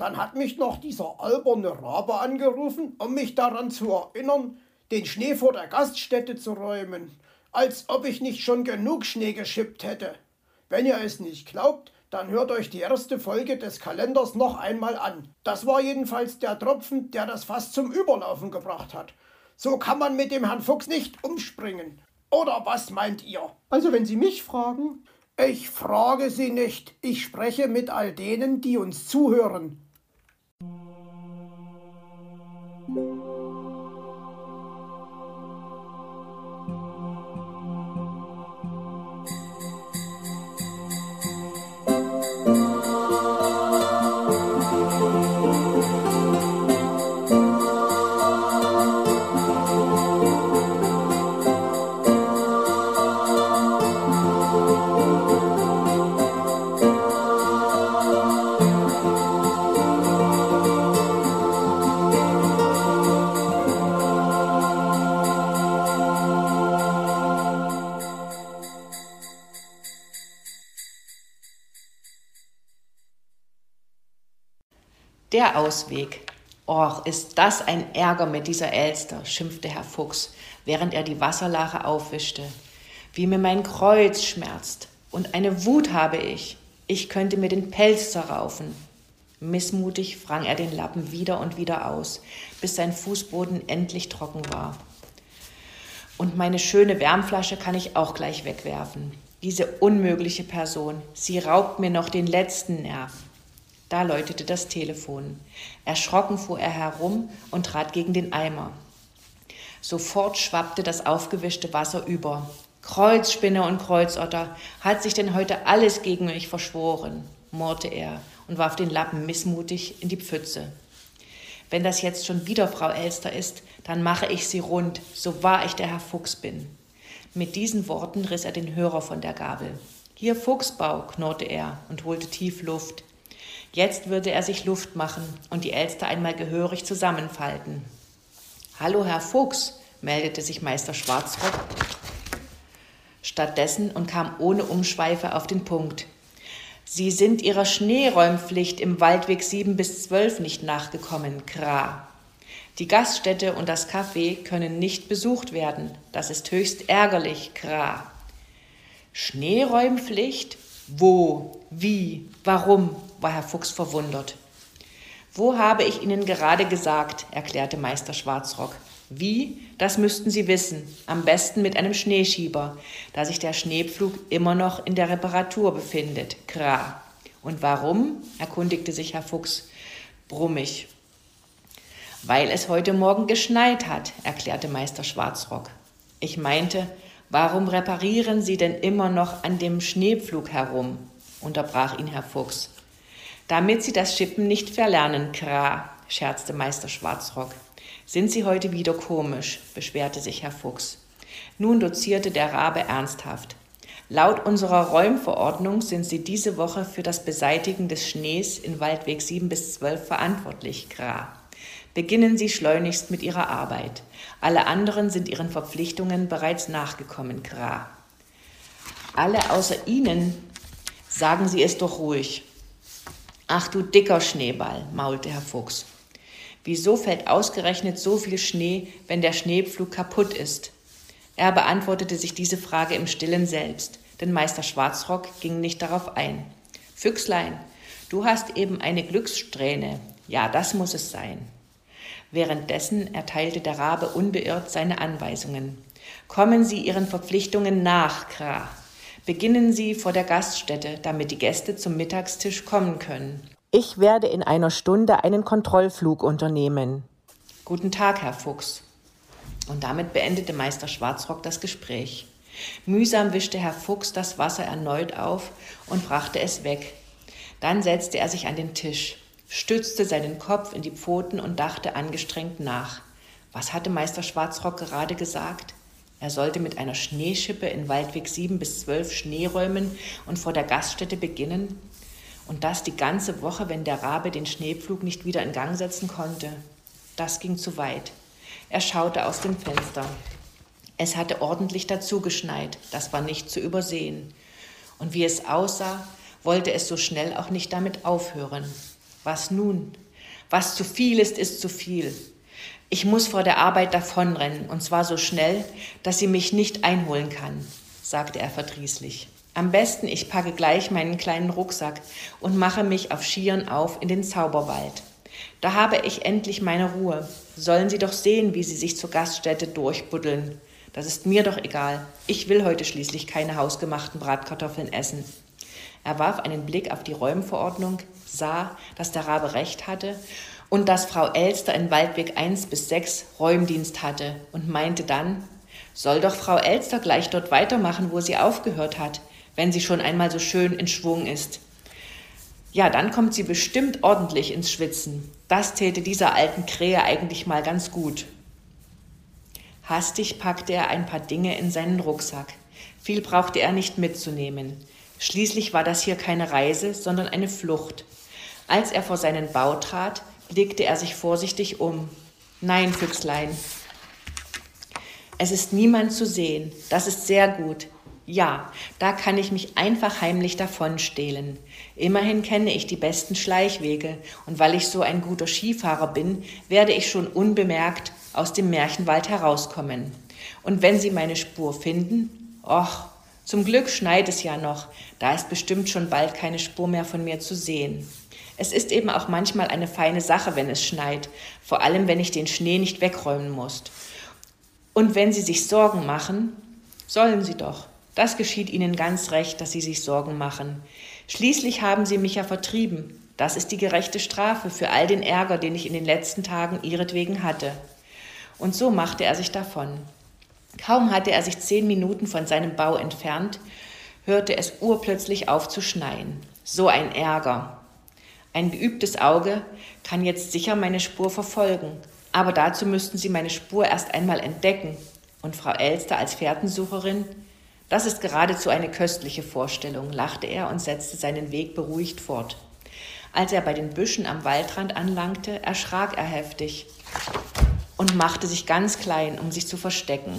Dann hat mich noch dieser alberne Rabe angerufen, um mich daran zu erinnern, den Schnee vor der Gaststätte zu räumen, als ob ich nicht schon genug Schnee geschippt hätte. Wenn ihr es nicht glaubt, dann hört euch die erste Folge des Kalenders noch einmal an. Das war jedenfalls der Tropfen, der das Fass zum Überlaufen gebracht hat. So kann man mit dem Herrn Fuchs nicht umspringen. Oder was meint ihr? Also wenn Sie mich fragen. Ich frage Sie nicht. Ich spreche mit all denen, die uns zuhören. Thank you. Der Ausweg. Och, ist das ein Ärger mit dieser Elster, schimpfte Herr Fuchs, während er die Wasserlache aufwischte. Wie mir mein Kreuz schmerzt. Und eine Wut habe ich. Ich könnte mir den Pelz zerraufen. Missmutig frang er den Lappen wieder und wieder aus, bis sein Fußboden endlich trocken war. Und meine schöne Wärmflasche kann ich auch gleich wegwerfen. Diese unmögliche Person, sie raubt mir noch den letzten Nerv. Da läutete das Telefon. Erschrocken fuhr er herum und trat gegen den Eimer. Sofort schwappte das aufgewischte Wasser über. Kreuzspinne und Kreuzotter, hat sich denn heute alles gegen mich verschworen, murrte er und warf den Lappen missmutig in die Pfütze. Wenn das jetzt schon wieder Frau Elster ist, dann mache ich sie rund, so wahr ich der Herr Fuchs bin. Mit diesen Worten riss er den Hörer von der Gabel. Hier Fuchsbau, knurrte er und holte tief Luft. Jetzt würde er sich Luft machen und die Elster einmal gehörig zusammenfalten. Hallo, Herr Fuchs, meldete sich Meister Schwarzrock stattdessen und kam ohne Umschweife auf den Punkt. Sie sind Ihrer Schneeräumpflicht im Waldweg 7 bis 12 nicht nachgekommen, Kra. Die Gaststätte und das Café können nicht besucht werden. Das ist höchst ärgerlich, Kra. Schneeräumpflicht? Wo? Wie? Warum? war Herr Fuchs verwundert. Wo habe ich Ihnen gerade gesagt, erklärte Meister Schwarzrock. Wie? Das müssten Sie wissen. Am besten mit einem Schneeschieber, da sich der Schneepflug immer noch in der Reparatur befindet. Kra. Und warum? erkundigte sich Herr Fuchs brummig. Weil es heute Morgen geschneit hat, erklärte Meister Schwarzrock. Ich meinte, warum reparieren Sie denn immer noch an dem Schneepflug herum? unterbrach ihn Herr Fuchs. Damit Sie das Schippen nicht verlernen, Kra, scherzte Meister Schwarzrock. Sind Sie heute wieder komisch, beschwerte sich Herr Fuchs. Nun dozierte der Rabe ernsthaft. Laut unserer Räumverordnung sind Sie diese Woche für das Beseitigen des Schnees in Waldweg 7 bis 12 verantwortlich, Kra. Beginnen Sie schleunigst mit Ihrer Arbeit. Alle anderen sind Ihren Verpflichtungen bereits nachgekommen, Kra. Alle außer Ihnen, sagen Sie es doch ruhig, Ach du dicker Schneeball, maulte Herr Fuchs. Wieso fällt ausgerechnet so viel Schnee, wenn der Schneepflug kaputt ist? Er beantwortete sich diese Frage im stillen selbst, denn Meister Schwarzrock ging nicht darauf ein. Füchslein, du hast eben eine Glückssträhne. Ja, das muss es sein. Währenddessen erteilte der Rabe unbeirrt seine Anweisungen. Kommen Sie Ihren Verpflichtungen nach, Kra. Beginnen Sie vor der Gaststätte, damit die Gäste zum Mittagstisch kommen können. Ich werde in einer Stunde einen Kontrollflug unternehmen. Guten Tag, Herr Fuchs. Und damit beendete Meister Schwarzrock das Gespräch. Mühsam wischte Herr Fuchs das Wasser erneut auf und brachte es weg. Dann setzte er sich an den Tisch, stützte seinen Kopf in die Pfoten und dachte angestrengt nach. Was hatte Meister Schwarzrock gerade gesagt? Er sollte mit einer Schneeschippe in Waldweg 7 bis 12 Schnee räumen und vor der Gaststätte beginnen. Und das die ganze Woche, wenn der Rabe den Schneepflug nicht wieder in Gang setzen konnte. Das ging zu weit. Er schaute aus dem Fenster. Es hatte ordentlich dazu geschneit, das war nicht zu übersehen. Und wie es aussah, wollte es so schnell auch nicht damit aufhören. Was nun? Was zu viel ist, ist zu viel. Ich muss vor der Arbeit davonrennen, und zwar so schnell, dass sie mich nicht einholen kann, sagte er verdrießlich. Am besten, ich packe gleich meinen kleinen Rucksack und mache mich auf Skiern auf in den Zauberwald. Da habe ich endlich meine Ruhe. Sollen Sie doch sehen, wie Sie sich zur Gaststätte durchbuddeln. Das ist mir doch egal. Ich will heute schließlich keine hausgemachten Bratkartoffeln essen. Er warf einen Blick auf die Räumverordnung, sah, dass der Rabe recht hatte und dass Frau Elster in Waldweg 1 bis 6 Räumdienst hatte und meinte dann, soll doch Frau Elster gleich dort weitermachen, wo sie aufgehört hat, wenn sie schon einmal so schön in Schwung ist. Ja, dann kommt sie bestimmt ordentlich ins Schwitzen. Das täte dieser alten Krähe eigentlich mal ganz gut. Hastig packte er ein paar Dinge in seinen Rucksack. Viel brauchte er nicht mitzunehmen. Schließlich war das hier keine Reise, sondern eine Flucht. Als er vor seinen Bau trat, blickte er sich vorsichtig um. Nein, Füchslein. Es ist niemand zu sehen. Das ist sehr gut. Ja, da kann ich mich einfach heimlich davonstehlen. Immerhin kenne ich die besten Schleichwege, und weil ich so ein guter Skifahrer bin, werde ich schon unbemerkt aus dem Märchenwald herauskommen. Und wenn Sie meine Spur finden, och, zum Glück schneit es ja noch, da ist bestimmt schon bald keine Spur mehr von mir zu sehen. Es ist eben auch manchmal eine feine Sache, wenn es schneit, vor allem wenn ich den Schnee nicht wegräumen muss. Und wenn Sie sich Sorgen machen, sollen Sie doch. Das geschieht Ihnen ganz recht, dass Sie sich Sorgen machen. Schließlich haben Sie mich ja vertrieben. Das ist die gerechte Strafe für all den Ärger, den ich in den letzten Tagen ihretwegen hatte. Und so machte er sich davon. Kaum hatte er sich zehn Minuten von seinem Bau entfernt, hörte es urplötzlich auf zu schneien. So ein Ärger. Ein geübtes Auge kann jetzt sicher meine Spur verfolgen, aber dazu müssten Sie meine Spur erst einmal entdecken. Und Frau Elster als Fährtensucherin? Das ist geradezu eine köstliche Vorstellung, lachte er und setzte seinen Weg beruhigt fort. Als er bei den Büschen am Waldrand anlangte, erschrak er heftig und machte sich ganz klein, um sich zu verstecken.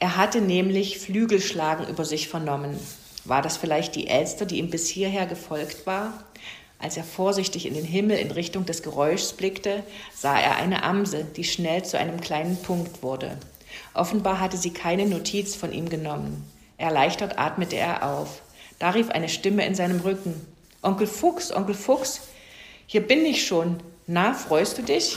Er hatte nämlich Flügelschlagen über sich vernommen. War das vielleicht die Elster, die ihm bis hierher gefolgt war? Als er vorsichtig in den Himmel in Richtung des Geräuschs blickte, sah er eine Amsel, die schnell zu einem kleinen Punkt wurde. Offenbar hatte sie keine Notiz von ihm genommen. Erleichtert atmete er auf. Da rief eine Stimme in seinem Rücken. Onkel Fuchs, Onkel Fuchs, hier bin ich schon. Na, freust du dich?